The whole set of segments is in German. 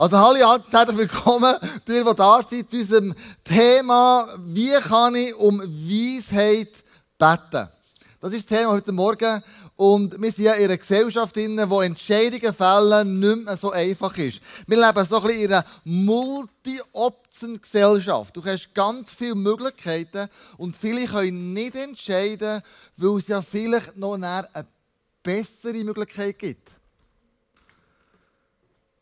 Also hallo, herzlich willkommen, dir, die da seid, zu unserem Thema, wie kann ich um Weisheit beten? Das ist das Thema heute Morgen. Und wir sind ja in einer Gesellschaft drin, wo Entscheidungen fällen nicht mehr so einfach ist. Wir leben so ein bisschen in einer Multi-Option-Gesellschaft. Du hast ganz viele Möglichkeiten und viele können nicht entscheiden, weil es ja vielleicht noch eine bessere Möglichkeit gibt.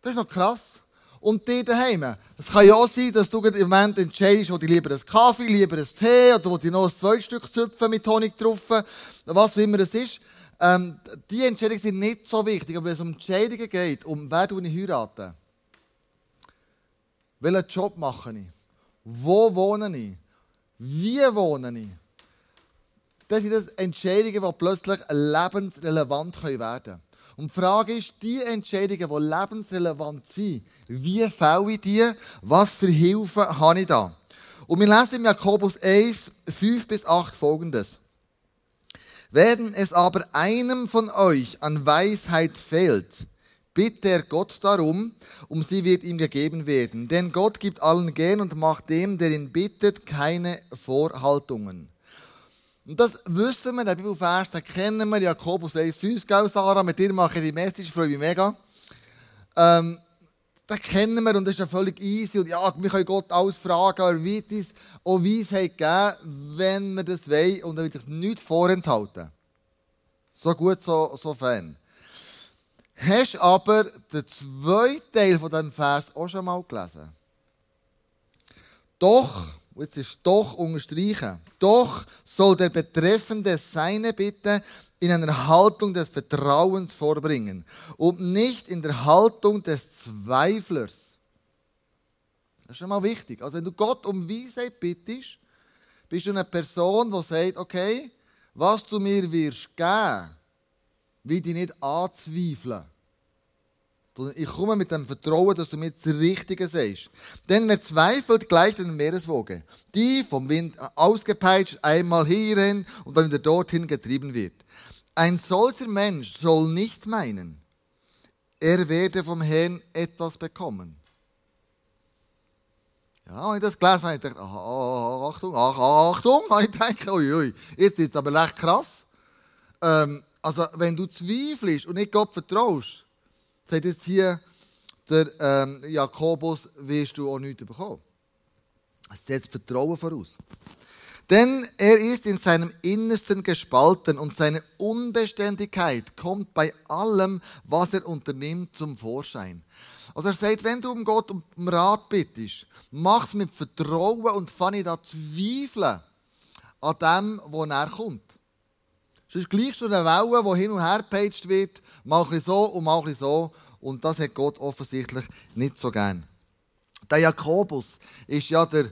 Das ist noch krass. Und die daheim. Es kann ja auch sein, dass du im Moment entscheidest, wo du lieber einen Kaffee, lieber einen Tee oder wo du noch ein zweites Stück züpfen mit Honig drauf, was auch immer es ist. Ähm, die Entscheidungen sind nicht so wichtig, aber wenn es um Entscheidungen geht, um wer du ich heirate, welchen Job mache ich, wo wohne ich, wie wohne ich, das sind das Entscheidungen, die plötzlich lebensrelevant werden können. Und die Frage ist, die Entscheidungen, die lebensrelevant sind, wie fälle ich die? Was für Hilfe habe ich da? Und wir lesen im Jakobus 1, 5 bis 8 folgendes. Wenn es aber einem von euch an Weisheit fehlt, bitte er Gott darum, um sie wird ihm gegeben werden. Denn Gott gibt allen gern und macht dem, der ihn bittet, keine Vorhaltungen. Und das wissen wir, der Bibelvers, den kennen wir, Jakobus 1, 5, gell, Sarah, mit dir mache ich die Message, freue mich mega. Ähm, den kennen wir und das ist ja völlig easy. Und ja, wir können Gott alles fragen, er wird uns auch Weisheit geben, wenn wir das wollen. Und er wird uns nichts vorenthalten. So gut, so, so fein. Hast aber den zweiten Teil von diesem Vers auch schon mal gelesen? Doch, jetzt ist doch unterstreichen, doch soll der Betreffende seine Bitte in einer Haltung des Vertrauens vorbringen und nicht in der Haltung des Zweiflers. Das ist schon mal wichtig. Also wenn du Gott um Weisheit bittest, bist du eine Person, die sagt, okay, was du mir wirst geben, will ich nicht anzweifeln. Ich komme mit dem Vertrauen, dass du mir das Richtige sagst. Denn wer zweifelt, gleicht einer Meereswoge, die vom Wind ausgepeitscht einmal hierhin und dann wieder dorthin getrieben wird. Ein solcher Mensch soll nicht meinen, er werde vom Herrn etwas bekommen. Ja, und ich das gelesen habe, ich gedacht, aha, Achtung, Achtung, habe ich gedacht, ui, jetzt wird es aber echt krass. Ähm, also, wenn du zweifelst und nicht Gott vertraust, sagt jetzt hier der ähm, Jakobus, wirst du auch nichts bekommen. Es setzt Vertrauen voraus. Denn er ist in seinem Innersten gespalten und seine Unbeständigkeit kommt bei allem, was er unternimmt, zum Vorschein. Also er sagt, wenn du um Gott um Rat bittest, mach es mit Vertrauen und fange da zweifeln an dem, wo er kommt. Sonst gleichst du eine Welle, die hin und her gepeitscht wird, mal ein so und mal ein so. Und das hat Gott offensichtlich nicht so gern. Der Jakobus ist ja der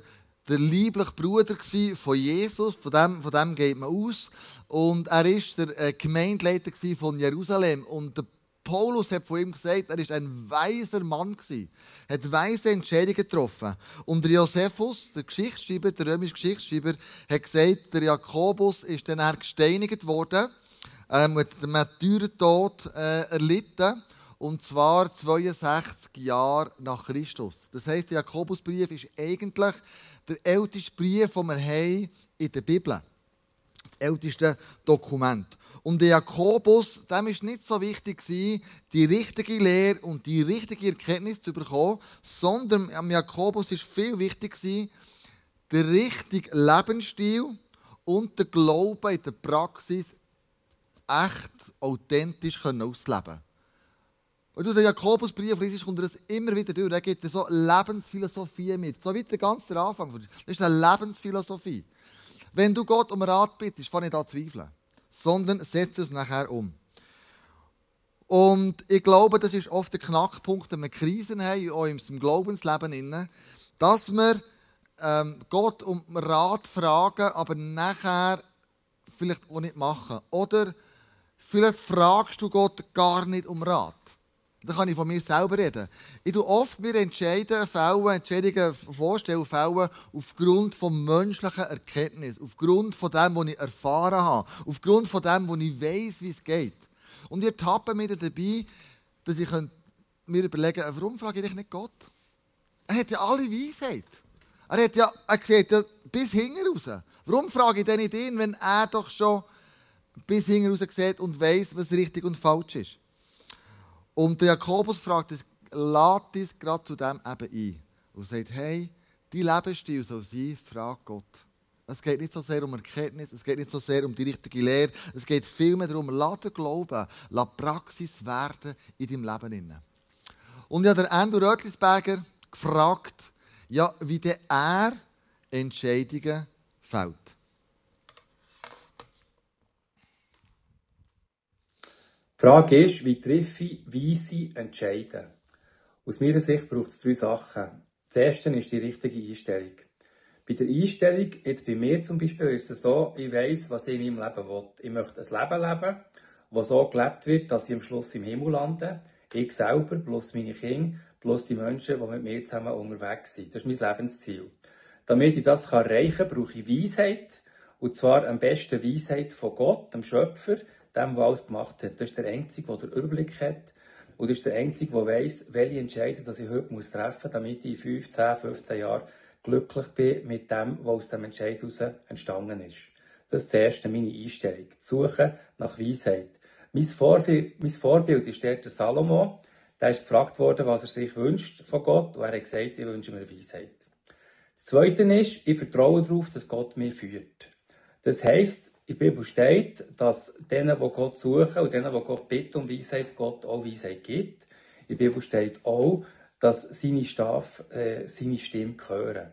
der liebliche Bruder von Jesus, von dem, von dem geht man aus. Und er war der äh, Gemeindeleiter von Jerusalem. Und der Paulus hat von ihm gesagt, er war ein weiser Mann Er hat weise Entscheidungen getroffen. Und der Josephus, der Geschichtsschreiber, der römische Geschichtsschreiber, hat gesagt, der Jakobus ist dann gesteinigt worden, ähm, hat den Märtyrertod äh, erlitten. Und zwar 62 Jahre nach Christus. Das heisst, der Jakobusbrief ist eigentlich der älteste Brief, den wir haben in der Bibel. Das älteste Dokument. Und der Jakobus, dem war nicht so wichtig, die richtige Lehre und die richtige Erkenntnis zu bekommen, sondern am Jakobus war viel wichtig, der richtige Lebensstil und der Glaube in der Praxis echt authentisch auszuleben. Wenn du den Jakobusbrief liest, kommt das immer wieder durch. Er gibt dir so Lebensphilosophie mit. So wie der ganze Anfang. Das ist eine Lebensphilosophie. Wenn du Gott um Rat bittest, fange ich da zweifeln. Sondern setze es nachher um. Und ich glaube, das ist oft der Knackpunkt, wenn wir Krisen haben, auch im Glaubensleben, dass wir ähm, Gott um Rat fragen, aber nachher vielleicht auch nicht machen. Oder vielleicht fragst du Gott gar nicht um Rat. Da kann ich von mir selber reden. Ich tue oft mir Entscheidungen fällen, Entscheidungen vorstellen, fällen aufgrund von menschlicher Erkenntnis, aufgrund von dem, was ich erfahren habe, aufgrund von dem, was ich weiß, wie es geht. Und ich ertappe mich dabei, dass ich mir überlegen, warum frage ich nicht Gott? Er hat ja alle Weisheit. Er, hat ja, er sieht ja bis hinten raus. Warum frage ich denn nicht ihn, wenn er doch schon bis hinten raus sieht und weiß, was richtig und falsch ist? Und der Jakobus fragt es, lädt es gerade zu dem eben ein. Und sagt, hey, dein Lebensstil soll sein, frag Gott. Es geht nicht so sehr um Erkenntnis, es geht nicht so sehr um die richtige Lehre, es geht vielmehr darum, lass den Glauben, lass Praxis werden in deinem Leben. Und ich habe Andrew Rötlisberger gefragt, ja, wie der er Entscheidungen fällt. Die Frage ist, wie treffe ich weise Entscheiden? Aus meiner Sicht braucht es drei Sachen. Das erste ist die richtige Einstellung. Bei der Einstellung, jetzt bei mir zum Beispiel, ist es so, ich weiss, was ich in meinem Leben will. Ich möchte ein Leben leben, das so gelebt wird, dass ich am Schluss im Himmel lande. Ich selber, plus meine Kinder, plus die Menschen, die mit mir zusammen unterwegs sind. Das ist mein Lebensziel. Damit ich das erreichen kann, brauche ich Weisheit. Und zwar am besten Weisheit von Gott, dem Schöpfer, dem, der alles gemacht hat. Das ist der Einzige, der den Überblick hat. Und das ist der Einzige, der weiss, welche Entscheidungen ich heute treffen muss, damit ich in 5, 10, 15 Jahren glücklich bin mit dem, was aus dem Entscheid heraus entstanden ist. Das ist das erste meine Einstellung. Die Suche nach Weisheit. Mein Vorbild, mein Vorbild ist der Salomo. Der ist gefragt worden, was er sich wünscht von Gott. Und er hat gesagt, ich wünsche mir Weisheit. Das Zweite ist, ich vertraue darauf, dass Gott mich führt. Das heisst, in der Bibel steht, dass denen, die Gott suchen und denen, die Gott bitten um Weisheit, Gott auch Weisheit gibt. In der Bibel steht auch, dass seine Staff äh, seine Stimme hören.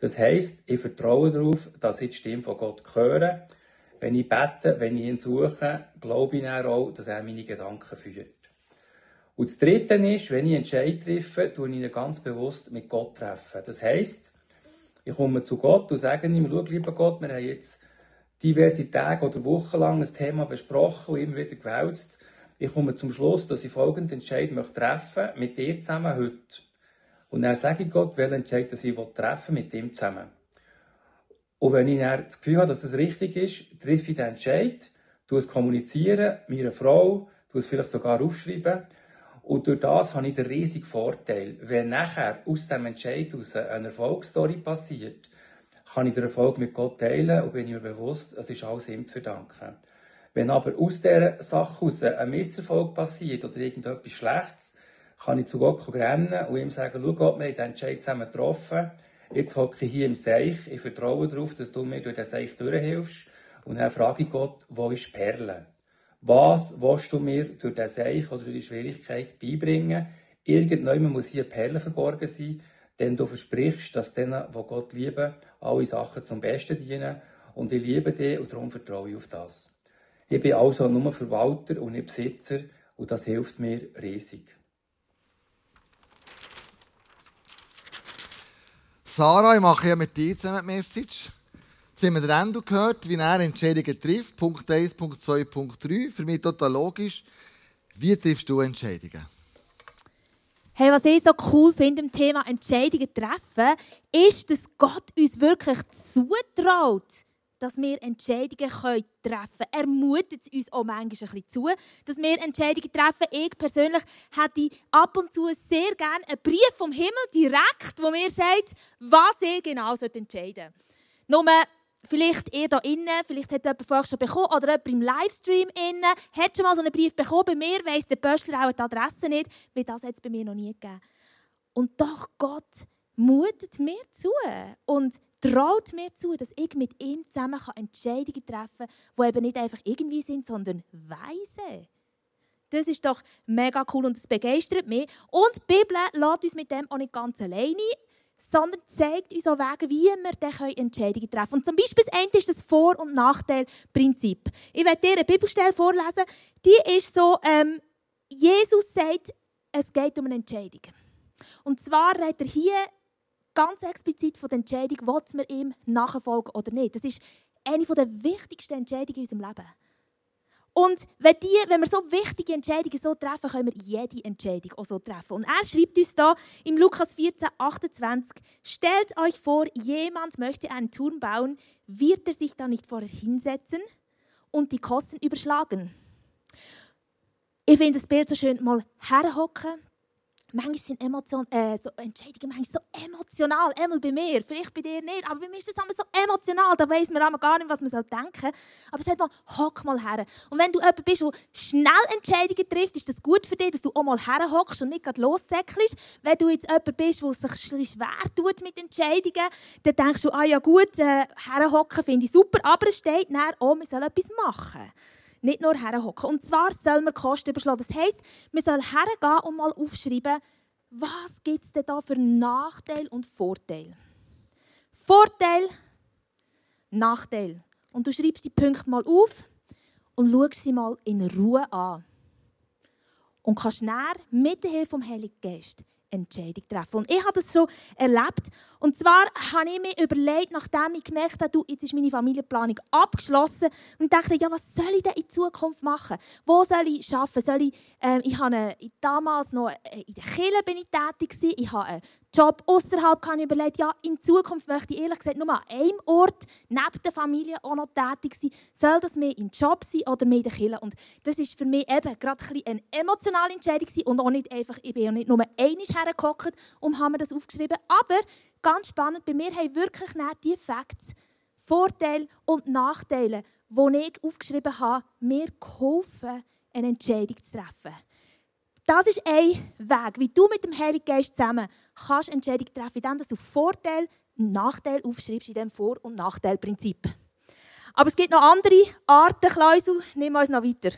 Das heisst, ich vertraue darauf, dass ich die Stimme von Gott höre. Wenn ich bete, wenn ich ihn suche, glaube ich auch, dass er meine Gedanken führt. Und das Dritte ist, wenn ich Entscheid treffe, tue ich ihn ganz bewusst mit Gott treffen. Das heisst, ich komme zu Gott und sage ihm, schau, lieber Gott, wir haben jetzt diverse Tage oder Wochen lang ein Thema besprochen und immer wieder gewälzt. Ich komme zum Schluss, dass ich folgenden Entscheid möchte treffen mit dir zusammen heute. Und dann sage ich Gott, welchen Entscheid ich treffen mit ihm zusammen. Und wenn ich dann das Gefühl habe, dass das richtig ist, treffe ich den Entscheid, tue es kommunizieren, meiner Frau, tue es vielleicht sogar aufschreiben. Und durch das habe ich den riesigen Vorteil. Wenn nachher aus dem Entscheid aus eine Erfolgsstory passiert, kann ich den Erfolg mit Gott teilen und bin mir bewusst, es ist alles ihm zu verdanken. Wenn aber aus dieser Sache heraus ein Misserfolg passiert oder irgendetwas Schlechtes, kann ich zu Gott rennen und ihm sagen, schau Gott, wir haben den Entscheid zusammen getroffen, jetzt hocke ich hier im Seich, ich vertraue darauf, dass du mir durch den Seich durchhilfst und dann frage ich Gott, wo ist Perle? Was willst du mir durch den Seich oder durch die Schwierigkeit beibringen? Irgendjemand muss hier Perle verborgen sein, denn du versprichst, dass denen, die Gott lieben, alle Sachen zum Besten dienen und ich liebe dich und darum vertraue ich auf das. Ich bin also nur Verwalter und nicht Besitzer und das hilft mir riesig. Sarah, ich mache ja mit dir zusammen die Message. Jetzt haben wir den Endo gehört, wie er Entscheidungen trifft. Punkt 1, Punkt 2, Punkt 3. Für mich total logisch. Wie triffst du Entscheidungen? Hey, was ich so cool finde im Thema Entscheidungen treffen, ist, dass Gott uns wirklich zutraut, dass wir Entscheidungen treffen können. Er mutet uns auch manchmal ein bisschen zu, dass wir Entscheidungen treffen. Ich persönlich hätte ab und zu sehr gerne einen Brief vom Himmel direkt, wo mir sagt, was ich genau entscheiden soll. Nur Vielleicht ihr hier innen, vielleicht hat jemand vorher schon bekommen oder jemand im Livestream innen, hat schon mal so einen Brief bekommen. Bei mir weiss der Pöstler auch die Adresse nicht, weil das hat es bei mir noch nie gegeben. Und doch Gott mutet mir zu und traut mir zu, dass ich mit ihm zusammen Entscheidungen treffen kann, die eben nicht einfach irgendwie sind, sondern weise. Das ist doch mega cool und das begeistert mich. Und die Bibel lässt uns mit dem auch nicht ganz alleine, sondern zeigt uns auch Wege, wie wir dann Entscheidungen treffen können. Und zum Beispiel das eine ist das Vor- und Nachteilprinzip. Ich werde dir eine Bibelstelle vorlesen. Die ist so, ähm, Jesus sagt, es geht um eine Entscheidung. Und zwar redet er hier ganz explizit von der Entscheidung, ob wir ihm nachfolgen oder nicht. Das ist eine der wichtigsten Entscheidungen in unserem Leben. Und wenn, die, wenn wir so wichtige Entscheidungen so treffen, können wir jede Entscheidung auch so treffen. Und er schreibt uns da im Lukas 14, 28, stellt euch vor, jemand möchte einen Turm bauen, wird er sich da nicht vorher hinsetzen und die Kosten überschlagen? Ich finde das Bild so schön, mal herhocken, manchmal sind Emotion, äh, so Entscheidungen manchmal so emotional. Einmal bei mir, vielleicht bei dir nicht, aber bei mir ist das immer so emotional. Da weiß man gar nicht, was man denken soll. Aber sag mal, hock mal her. Und wenn du jemand bist, der schnell Entscheidungen trifft, ist das gut für dich, dass du auch mal herhockst und nicht gerade lossäckelst. Wenn du jetzt jemand bist, der sich schwer tut mit Entscheidungen, dann denkst du, ah ja gut, äh, herhocken finde ich super, aber es steht dann, oh, wir sollen etwas machen nicht nur herhocken. Und zwar soll man Kosten überschlagen. Das heisst, man soll hergehen und mal aufschreiben, was gibt es denn da für Nachteil und Vorteil. Vorteil, Nachteil. Und du schreibst die Punkte mal auf und schaust sie mal in Ruhe an. Und kannst näher mit der Hilfe vom Heiligen Geist Entscheidung treffen. Und ich habe das so erlebt. Und zwar habe ich mir überlegt, nachdem ich gemerkt habe, du, jetzt ist meine Familienplanung abgeschlossen, und dachte, ja, was soll ich denn in Zukunft machen? Wo soll ich arbeiten? Soll ich, äh, ich habe damals noch äh, in der Kirche bin ich tätig gewesen. Ich habe einen Job außerhalb kann ich überlegt, ja, in Zukunft möchte ich ehrlich gesagt nur an einem Ort neben der Familie auch noch tätig sein. Soll das mehr im Job sein oder mehr in der Kirche? Und das ist für mich eben gerade ein eine emotionale Entscheidung und auch nicht einfach, ich bin ja nicht nur einmal hergekommen und habe mir das aufgeschrieben. Aber ganz spannend, bei mir haben wirklich nicht die Facts, Vorteile und Nachteile, die ich aufgeschrieben habe, mir geholfen, eine Entscheidung zu treffen. Das ist ein Weg, wie du mit dem Heiligen Geist zusammen kannst Entscheidungen treffen, indem du Vorteil und Nachteil aufschreibst in dem Vor- und Nachteilprinzip. Aber es gibt noch andere Arten, Klausel. Nehmen wir uns noch weiter.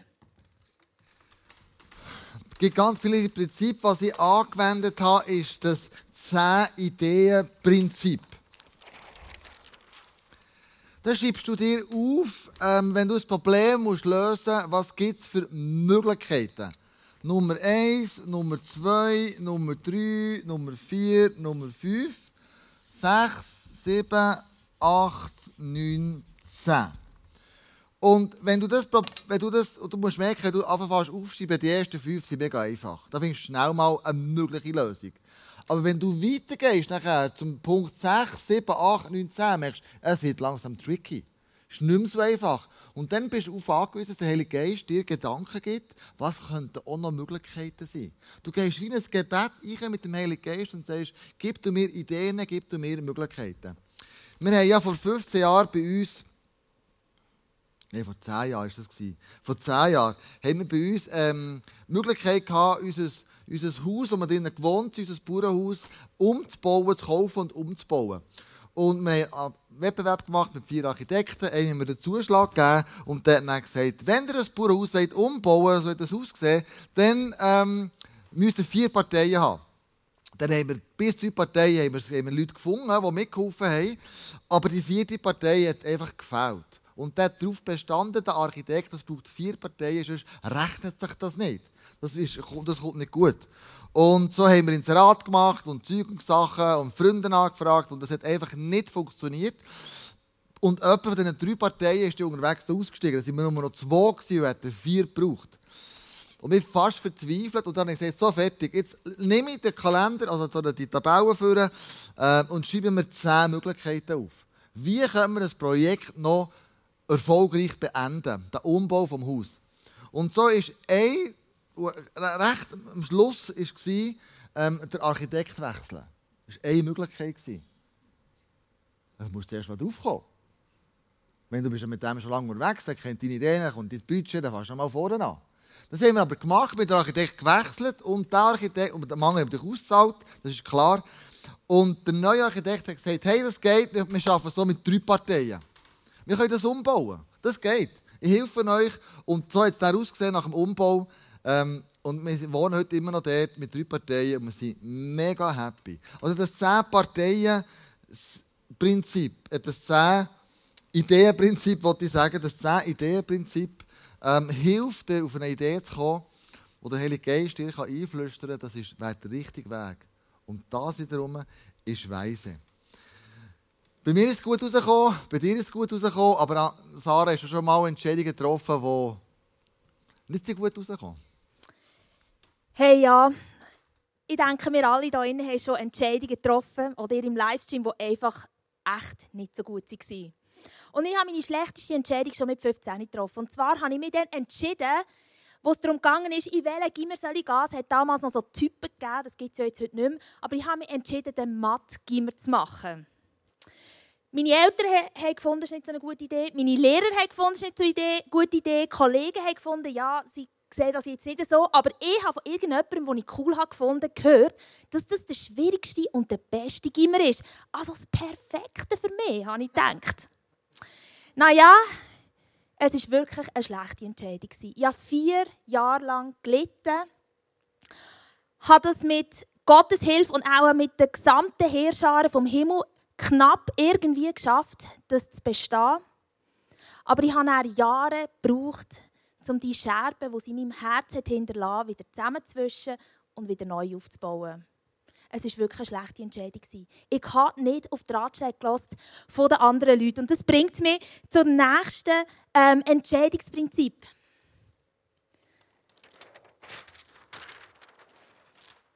Es gibt ganz viele Prinzipien. Was ich angewendet habe, ist das 10-Ideen-Prinzip. Da schreibst du dir auf, ähm, wenn du ein Problem musst lösen musst, was gibt es für Möglichkeiten. Nummer 1, Nummer 2, Nummer 3, Nummer 4, Nummer 5, 6, 7, 8, 9, 10. Und wenn du das, wenn du das, du musst merken, wenn du anfängst aufschreiben, die ersten 5 sind mega einfach. Da findest du schnell mal eine mögliche Lösung. Aber wenn du weitergehst nachher zum Punkt 6, 7, 8, 9, 10, merkst du, es wird langsam tricky ist nicht mehr so einfach. Und dann bist du auf angewiesen, dass der Heilige Geist dir Gedanken gibt, was könnten auch noch Möglichkeiten sein. Du gehst wie ein Gebet ein mit dem Heiligen Geist und sagst, gib du mir Ideen, gib du mir Möglichkeiten. Wir haben ja vor 15 Jahren bei uns, nein, vor 10 Jahren war das, vor 10 Jahren, haben wir bei uns ähm, die Möglichkeit gehabt, unser, unser Haus, wo wir drinnen gewohnt haben, unser Bauernhaus, umzubauen, zu kaufen und umzubauen. Und wir haben einen Wettbewerb gemacht mit vier Architekten. Einen haben wir den Zuschlag gegeben und der hat dann gesagt, wenn ihr ein umbauen wollt, so hat das ausgesehen, dann ähm, müsst ihr vier Parteien haben. Dann haben wir bis drei Parteien haben wir, haben wir Leute gefunden, die mitgeholfen haben. Aber die vierte Partei hat einfach gefällt. Und der darauf bestanden, der Architekt, das braucht vier Parteien, sonst rechnet sich das nicht. Das, ist, das kommt nicht gut. Und so haben wir ins Rat gemacht und Zeug und Freunde angefragt und das hat einfach nicht funktioniert. Und jemand von diesen drei Parteien ist unterwegs ausgestiegen. Da waren wir nur noch zwei gewesen und hätten vier gebraucht. Und wir fast verzweifelt und dann habe ich gesagt, so fertig, jetzt nehme ich den Kalender, also die Tabellen für äh, und schreibe mir zehn Möglichkeiten auf. Wie können wir das Projekt noch erfolgreich beenden, den Umbau vom Haus? Und so ist recht am Schluss war, ähm, der Architekt wechseln. Das war eine Möglichkeit. Da musst du erst mal drauf kommen. Wenn du bist mit dem schon lange unterwegs bist, kennt deine Ideen, kommt dein Budget, dann fährst du mal vorne an. Das haben wir aber gemacht, mit dem Architekt gewechselt und der Architekt, und der Mann hat dich ausgezahlt, das ist klar. Und der neue Architekt hat gesagt, hey, das geht, wir, arbeiten so mit drei Parteien. Wir können das umbauen, das geht. Ich helfe euch. Und so hat es dann ausgesehen nach dem Umbau. Ähm, und wir wohnen heute immer noch dort mit drei Parteien und wir sind mega happy. Also das 10-Parteien-Prinzip, äh, das 10-Ideen-Prinzip, wollte ich sagen, das 10-Ideen-Prinzip ähm, hilft dir, auf eine Idee zu kommen, wo der Heilige Geist dir einflüstern kann, das ist der richtige Weg. Und das wiederum ist Weise. Bei mir ist es gut rausgekommen, bei dir ist es gut rausgekommen, aber Sarah, hast du schon mal Entscheidungen getroffen, die nicht so gut rausgekommen Hey, ja. Ich denke, wir alle hier drinnen haben schon Entscheidungen getroffen, oder im Livestream, die einfach echt nicht so gut waren. Und ich habe meine schlechteste Entscheidung schon mit 15 getroffen. Und zwar habe ich mich dann entschieden, wo es darum ging, in welchen Gimmer soll ich gehen. Es hat damals noch so Typen gegeben, das gibt es ja jetzt heute nicht mehr. Aber ich habe mich entschieden, den Matt-Gimmer zu machen. Meine Eltern haben gefunden, das ist nicht so eine gute Idee. Meine Lehrer haben gefunden, das ist nicht so eine gute Idee. Kollegen haben gefunden, ja, sie sehen das jetzt nicht so. Aber ich habe von irgendjemandem, den ich cool habe gefunden gehört, dass das der schwierigste und der beste Gimmer ist. Also das Perfekte für mich, habe ich gedacht. Naja, es war wirklich eine schlechte Entscheidung. Ich habe vier Jahre lang gelitten, habe das mit Gottes Hilfe und auch mit der gesamten Heerscharen vom Himmel knapp irgendwie geschafft, das zu bestehen. Aber ich habe Jahre gebraucht, um die Scherben, die sie in meinem Herz hinterlassen wieder zusammenzwischen und wieder neu aufzubauen. Es war wirklich eine schlechte Entscheidung. Ich habe nicht auf die Ratschläge gelassen von den anderen Leuten. Und das bringt mich zum nächsten ähm, Entscheidungsprinzip.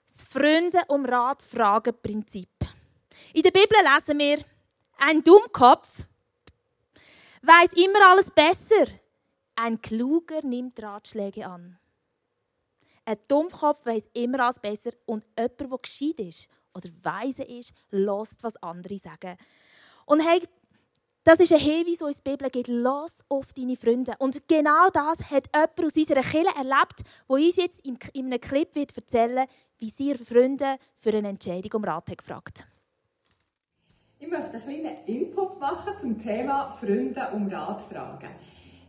Das Freunde um Rat fragen Prinzip. In der Bibel lesen wir, ein Dummkopf weiß immer alles besser. Ein Kluger nimmt Ratschläge an. Ein Dummkopf weiß immer alles besser und jemand, der gescheit ist oder weise ist, lässt, was andere sagen. Und hey, das ist ein Hinweis, der uns die Bibel gibt. Lass auf deine Freunde. Und genau das hat jemand aus unserer Kirche erlebt, der uns jetzt in einem Clip wird erzählen wie sie ihre Freunde für eine Entscheidung um Rat hat gefragt Ich möchte einen kleinen Input machen zum Thema Freunde um Rat fragen.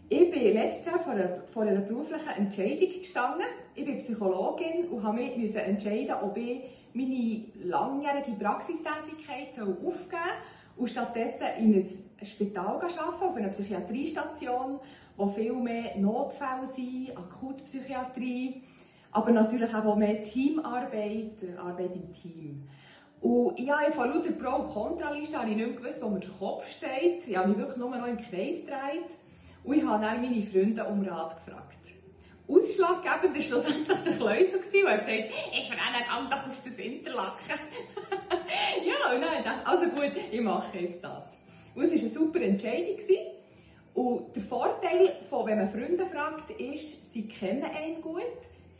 Ich bin letztes Jahr vor einer, vor einer beruflichen Entscheidung gestanden. Ich bin Psychologin und habe mich entscheiden, ob ich meine langjährige Praxistätigkeit aufgeben soll und stattdessen in ein Spital arbeiten, auf einer Psychiatriestation, wo viel mehr Notfälle sind, Akutpsychiatrie, aber natürlich auch mehr Teamarbeit, Arbeit im Team. Und ich habe von lauter Pro- und Kontraliste nicht mehr gewusst, wo mir der Kopf steht. Ich habe mich wirklich nur noch im Kreis gedreht. Und ich habe dann meine Freunde um Rat gefragt. Ausschlaggebend war schlussendlich der Kleuser, der hat gesagt, ich verrenne ganz doch auf das Interlaken. ja, und dann dachte also gut, ich mache jetzt das. Und es war eine super Entscheidung. Und der Vorteil, von, wenn man Freunde fragt, ist, sie kennen einen gut,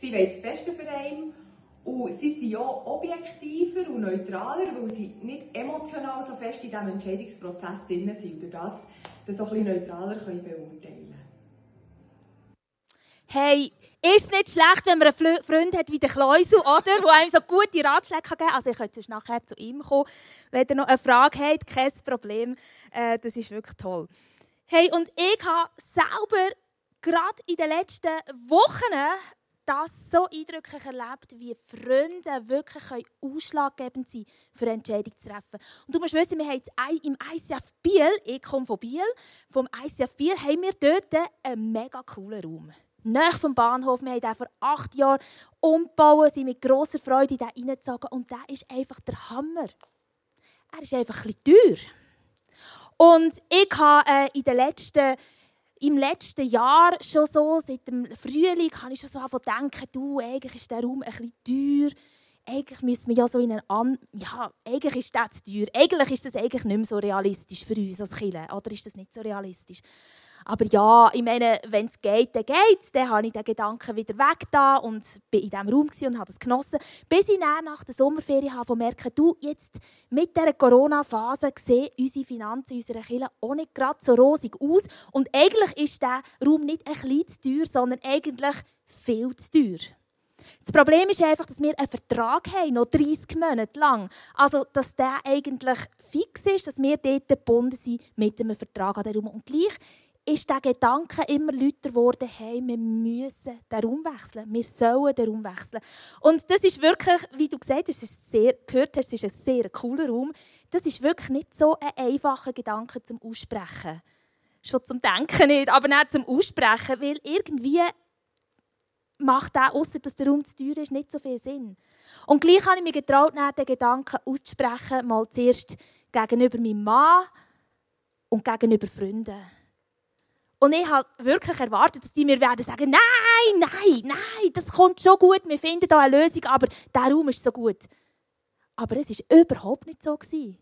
sie wollen das Beste für einen und sie sind ja objektiver und neutraler, weil sie nicht emotional so fest in diesem Entscheidungsprozess drin sind. Durch das das so ein neutraler beurteilen Hey, ist es nicht schlecht, wenn man einen Freund hat wie der Kleusel, oder? Der einem so gute Ratschläge geben kann. Also ich könnte nachher zu ihm kommen. Wenn ihr noch eine Frage habt, kein Problem. Äh, das ist wirklich toll. Hey, und ich habe selber gerade in den letzten Wochen das so eindrücklich erlebt, wie Freunde wirklich ausschlaggebend sein für eine Entscheidung zu treffen. Und du musst wissen, wir haben im ICF Biel, ich komme von Biel, vom ICF Biel haben wir dort einen mega coolen Raum. Nach vom Bahnhof, wir haben den vor acht Jahren umgebaut, sind mit grosser Freude in den reingezogen und der ist einfach der Hammer. Er ist einfach ein bisschen teuer. Und ich habe äh, in den letzten im letzten Jahr schon so, seit dem Frühling, habe ich schon so denken, du, eigentlich ist der Raum ein bisschen teuer. Eigentlich müssen wir ja so in einen an ja, eigentlich ist das zu teuer. Eigentlich ist das eigentlich nicht mehr so realistisch für uns als Kirche. Oder ist das nicht so realistisch? Aber ja, ich meine, wenn es geht, dann geht es. Dann habe ich den Gedanken wieder weg da und bin in diesem Raum und habe das genossen. Bis ich dann nach der Sommerferien habe merken, du, jetzt mit dieser Corona-Phase sehen unsere Finanzen in unserer Kirche auch nicht gerade so rosig aus. Und eigentlich ist dieser Raum nicht ein bisschen zu teuer, sondern eigentlich viel zu teuer. Das Problem ist einfach, dass wir einen Vertrag haben, noch 30 Monate lang. Also, dass der eigentlich fix ist, dass wir dort gebunden sind mit einem Vertrag an den Raum. Und gleich ist der Gedanke immer lauter geworden, hey, wir müssen den Raum wechseln. Wir sollen den Raum wechseln. Und das ist wirklich, wie du gesagt hast, ist sehr, gehört hast, ist ein sehr cooler Raum. Das ist wirklich nicht so ein einfacher Gedanke zum Aussprechen. Schon zum Denken nicht, aber nicht zum Aussprechen, weil irgendwie macht auch, außer dass der Raum zu teuer ist, nicht so viel Sinn. Und gleich habe ich mich getraut, den Gedanken auszusprechen, mal zuerst gegenüber meinem Mann und gegenüber Freunden. Und ich habe wirklich erwartet, dass die mir werden sagen, nein, nein, nein, das kommt schon gut, wir finden da eine Lösung, aber der Raum ist so gut. Aber es war überhaupt nicht so. Gewesen.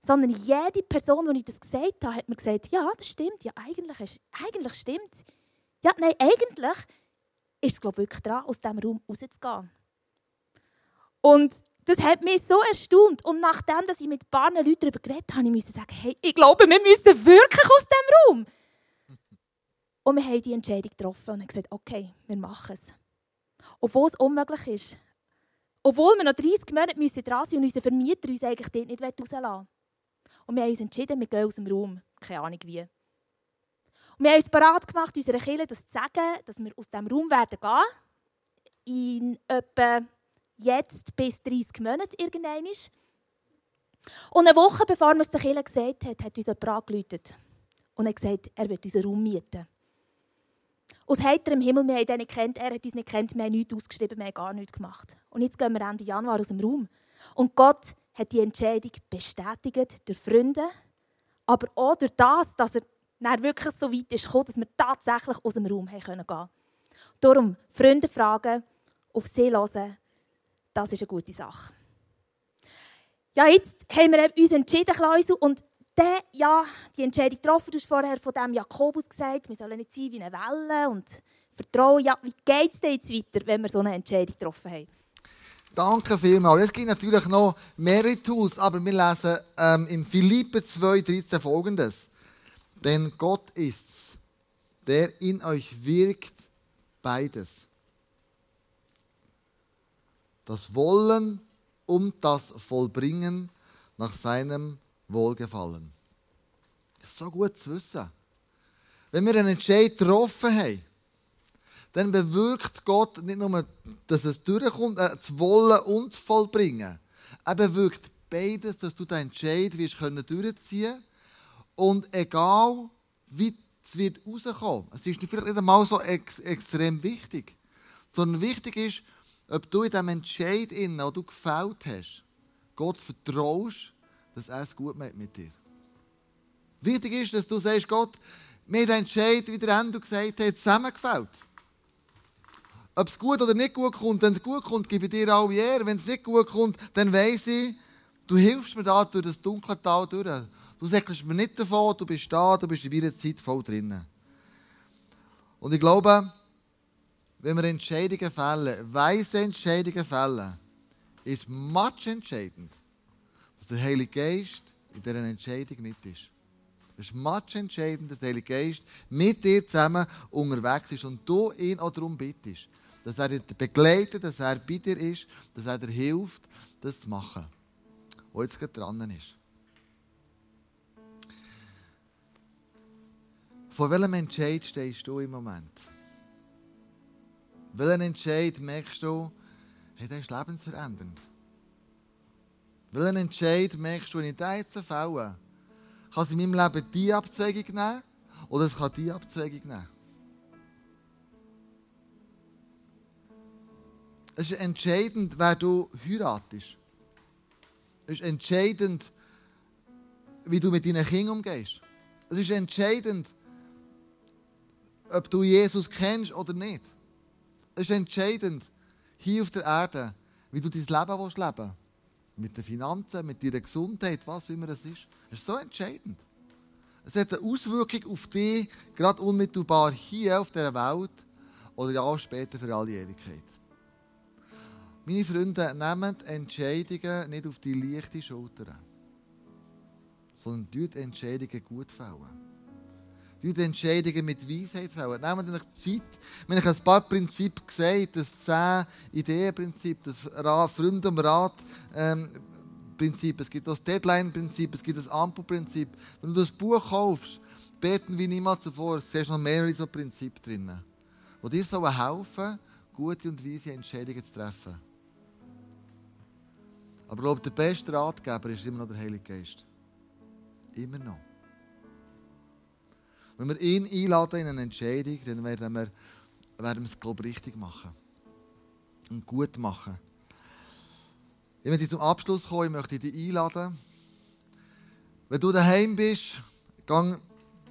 Sondern jede Person, die ich das gesagt habe, hat mir gesagt, ja, das stimmt, ja, eigentlich, ist, eigentlich stimmt. Ja, nein, eigentlich ist es glaube wirklich dran, aus diesem Raum rauszugehen. Und das hat mich so erstaunt. Und nachdem dass ich mit ein paar Leuten darüber geredet habe, musste ich sagen, hey, ich glaube, wir müssen wirklich aus diesem Raum. Und wir haben die Entscheidung getroffen und haben gesagt, okay, wir machen es. Obwohl es unmöglich ist. Obwohl wir noch 30 Monate müssen dran sind und unser Vermieter uns eigentlich dort nicht rauslassen will. Und wir haben uns entschieden, wir gehen aus dem Raum. Keine Ahnung wie. Und wir haben uns bereit gemacht, unserer Kirche das zu sagen, dass wir aus diesem Raum werden gehen. In etwa jetzt bis 30 Monate irgendwann. Und eine Woche bevor wir es der Kirche gesagt haben, hat uns jemand angerufen und hat gesagt, er wird unseren Raum mieten. Aus heiterem Himmel, wir haben ihn nicht kennt, er hat uns nicht kennt, wir haben nichts ausgeschrieben, wir haben gar nichts gemacht. Und jetzt gehen wir Ende Januar aus dem Raum. Und Gott hat die Entscheidung bestätigt durch Freunde, aber auch durch das, dass er dann wirklich so weit ist gekommen, dass wir tatsächlich aus dem Raum gehen können. Darum, Freunde fragen, auf sie hören, das ist eine gute Sache. Ja, jetzt haben wir uns entschieden, Klausel, und dann, ja, die Entscheidung getroffen. Du hast vorher von dem Jakobus gesagt, wir sollen nicht sein wie eine Welle und vertrauen. Ja, wie geht es denn jetzt weiter, wenn wir so eine Entscheidung getroffen haben? Danke vielmals. Es gibt natürlich noch mehrere Tools, aber wir lesen ähm, im Philippe 2,13 folgendes. Denn Gott ist's, der in euch wirkt beides. Das Wollen und das Vollbringen nach seinem Wohlgefallen. Das ist so gut zu wissen. Wenn wir einen Entscheid getroffen haben, dann bewirkt Gott nicht nur, dass es durchkommt, äh, das Wollen und das Vollbringen. Er bewirkt beides, dass du den Entscheid wirst können durchziehen und egal wie es wird rauskommen, es ist vielleicht nicht einmal so ex extrem wichtig, sondern wichtig ist, ob du in diesem Entscheid, den du gefällt hast, Gott vertraust, dass er es gut macht mit dir. Wichtig ist, dass du sagst, Gott, mir den Entscheid, wie der Endo gesagt hat, zusammengefällt. Ob es gut oder nicht gut kommt, wenn es gut kommt, gebe ich dir alle Ehre. Wenn es nicht gut kommt, dann weiss ich, du hilfst mir da durch das dunkle Tal durch. Du sagst mir nicht davon, du bist da, du bist in meiner Zeit voll drinnen. Und ich glaube, wenn wir Entscheidungen fällen, weise Entscheidungen fällen, ist much entscheidend, dass der Heilige Geist in dieser Entscheidung mit ist. Es ist much entscheidend, dass der Heilige Geist mit dir zusammen unterwegs ist und du ihn auch darum bittest, dass er dich begleitet, dass er bei dir ist, dass er dir hilft, das zu machen, was jetzt gerade dran ist. Vor welchem Entscheid stehst du im Moment? Welchen Entscheid merkst du, hey, der ist lebensverändernd? Welchen Entscheid merkst du, in diesen Fällen kann es in meinem Leben die Abzweigung nehmen oder es kann die Abzweigung nehmen? Es ist entscheidend, wer du heiratest. Es ist entscheidend, wie du mit deinen Kindern umgehst. Es ist entscheidend, ob du Jesus kennst oder nicht. Es ist entscheidend, hier auf der Erde, wie du dein Leben willst leben Mit den Finanzen, mit deiner Gesundheit, was immer es ist. Es ist so entscheidend. Es hat eine Auswirkung auf dich, gerade unmittelbar hier auf dieser Welt oder ja später für alle Ewigkeit. Meine Freunde, nehmt Entscheidungen nicht auf die leichte Schulter, sondern tut Entscheidungen gut fällen. Tut Entscheidungen mit Weisheit fällen. Nehmt euch Zeit. Wenn ich ein paar Prinzipien gesagt das 10 Ideenprinzip, das Freund um Rat ähm, Prinzip, es gibt das Deadline-Prinzip, es gibt das Ampelprinzip. Wenn du das Buch kaufst, beten wie niemals zuvor, siehst noch mehrere so Prinzipien drin, die dir helfen, gute und weise Entscheidungen zu treffen. Aber ich glaube, der beste Ratgeber ist immer noch der Heilige Geist. Immer noch. Wenn wir ihn einladen in eine Entscheidung, dann werden wir, werden wir es, glaube ich, richtig machen. Und gut machen. Ich möchte zum Abschluss kommen, ich möchte dich einladen. Wenn du daheim bist, geh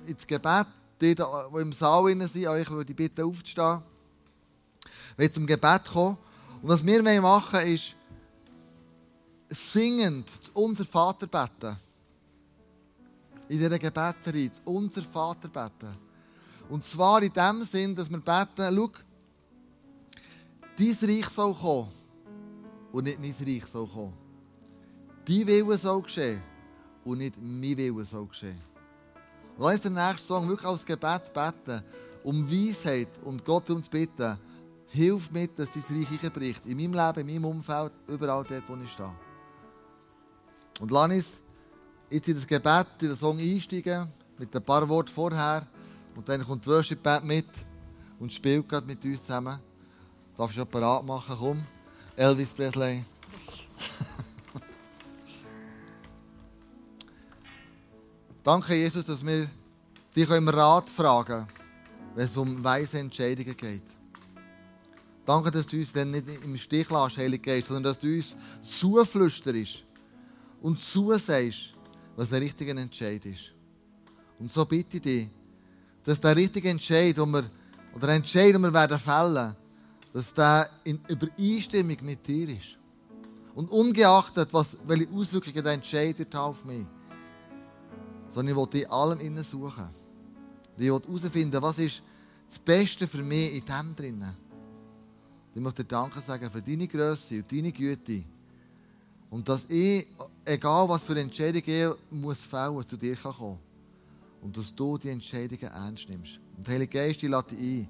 ins Gebet. Die, die im Saal sind, euch würde ich bitten, aufzustehen. Wenn zum Gebet kommen. Und was wir machen wollen, ist, singend unser Vater beten. In dieser Gebetsreihe, unser Vater beten. Und zwar in dem Sinn, dass wir beten, schau, dein Reich soll kommen und nicht mein Reich soll kommen. Dein Wille soll geschehen und nicht mein Wille soll geschehen. Lass den nächsten Song wirklich als Gebet beten, um Weisheit und Gott um zu bitten. Hilf mit, dass dein Reich einbricht. In meinem Leben, in meinem Umfeld, überall dort, wo ich stehe. Und lass uns jetzt in das Gebet, in den Song einsteigen, mit ein paar Worten vorher. Und dann kommt die Worship Band mit und spielt gerade mit uns zusammen. Darfst du parat machen? Komm. Elvis Presley. Danke, Jesus, dass wir dich im Rat fragen wenn es um weise Entscheidungen geht. Danke, dass du uns dann nicht im Stich lässt, Heilige Geist, sondern dass du uns zuflüsterst und zusagst, was der richtige Entscheid ist. Und so bitte ich dich, dass der richtige Entscheid, den wir, oder der Entscheid, den wir werden fällen, dass der in Übereinstimmung mit dir ist. Und ungeachtet, was, welche Auswirkungen der Entscheid wird auf mich, sondern ich will dich allem innen suchen. Ich will herausfinden, was ist das Beste für mich in dem drinnen. Ich möchte dir Danke sagen für deine Größe und deine Güte. Und dass ich, egal was für Entscheidungen ich muss fällen, zu dir kann kommen Und dass du die Entscheidungen ernst nimmst. Und Heilige Geist, ich lade dich ein.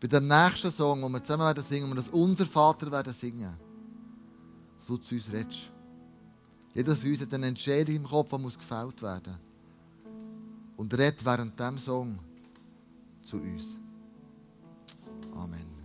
Bei dem nächsten Song, wo wir zusammen werden singen, wo wir das Unser Vater werden singen, dass du zu uns redest. Jeder von uns hat eine Entscheidung im Kopf, die muss gefällt werden und redet während dem Song zu uns. Amen.